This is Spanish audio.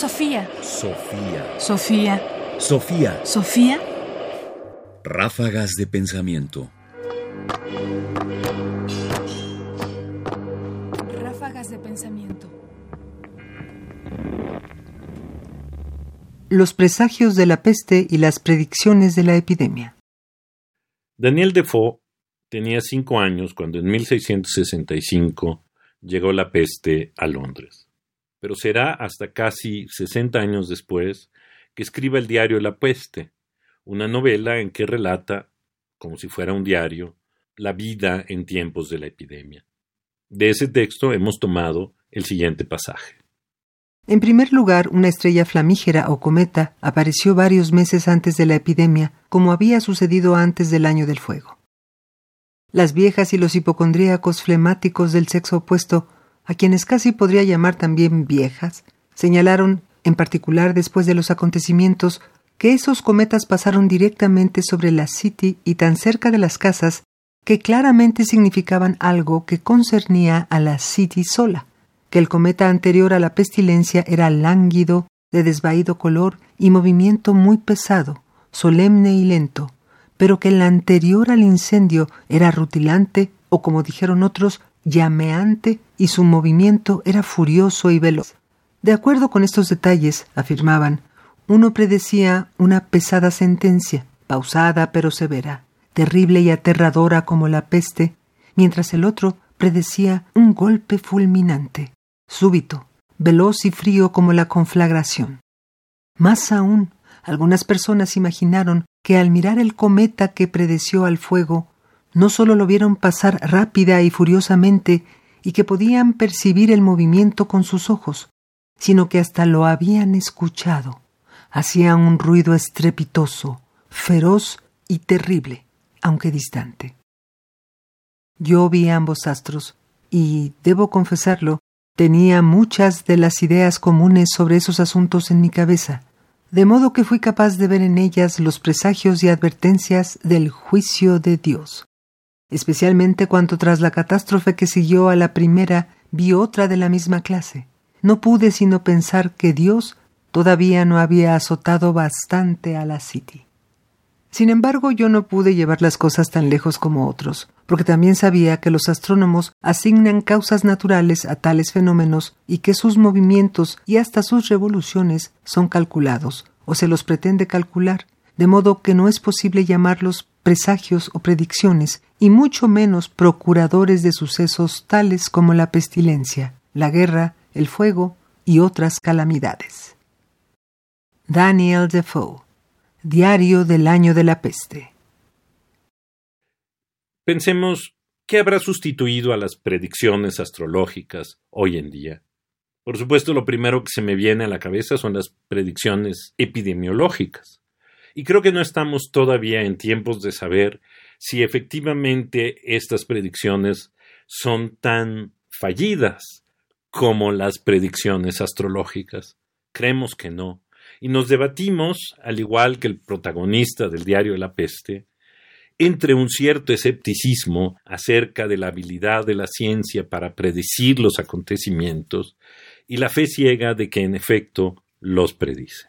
Sofía. Sofía. Sofía. Sofía. Sofía. Ráfagas de pensamiento. Ráfagas de pensamiento. Los presagios de la peste y las predicciones de la epidemia. Daniel Defoe tenía cinco años cuando en 1665 llegó la peste a Londres. Pero será hasta casi 60 años después que escriba el diario La peste, una novela en que relata, como si fuera un diario, la vida en tiempos de la epidemia. De ese texto hemos tomado el siguiente pasaje. En primer lugar, una estrella flamígera o cometa apareció varios meses antes de la epidemia, como había sucedido antes del año del fuego. Las viejas y los hipocondríacos flemáticos del sexo opuesto, a quienes casi podría llamar también viejas, señalaron, en particular después de los acontecimientos, que esos cometas pasaron directamente sobre la City y tan cerca de las casas que claramente significaban algo que concernía a la City sola, que el cometa anterior a la pestilencia era lánguido, de desvaído color y movimiento muy pesado, solemne y lento, pero que el anterior al incendio era rutilante o, como dijeron otros, llameante y su movimiento era furioso y veloz. De acuerdo con estos detalles, afirmaban, uno predecía una pesada sentencia, pausada pero severa, terrible y aterradora como la peste, mientras el otro predecía un golpe fulminante, súbito, veloz y frío como la conflagración. Más aún, algunas personas imaginaron que al mirar el cometa que predeció al fuego, no sólo lo vieron pasar rápida y furiosamente y que podían percibir el movimiento con sus ojos, sino que hasta lo habían escuchado. Hacía un ruido estrepitoso, feroz y terrible, aunque distante. Yo vi ambos astros y, debo confesarlo, tenía muchas de las ideas comunes sobre esos asuntos en mi cabeza, de modo que fui capaz de ver en ellas los presagios y advertencias del juicio de Dios. Especialmente cuando tras la catástrofe que siguió a la primera vi otra de la misma clase. No pude sino pensar que Dios todavía no había azotado bastante a la City. Sin embargo, yo no pude llevar las cosas tan lejos como otros, porque también sabía que los astrónomos asignan causas naturales a tales fenómenos y que sus movimientos y hasta sus revoluciones son calculados, o se los pretende calcular, de modo que no es posible llamarlos presagios o predicciones, y mucho menos procuradores de sucesos tales como la pestilencia, la guerra, el fuego y otras calamidades. Daniel Defoe Diario del año de la peste. Pensemos, ¿qué habrá sustituido a las predicciones astrológicas hoy en día? Por supuesto, lo primero que se me viene a la cabeza son las predicciones epidemiológicas. Y creo que no estamos todavía en tiempos de saber si efectivamente estas predicciones son tan fallidas como las predicciones astrológicas. Creemos que no y nos debatimos, al igual que el protagonista del diario la peste, entre un cierto escepticismo acerca de la habilidad de la ciencia para predecir los acontecimientos y la fe ciega de que en efecto los predice.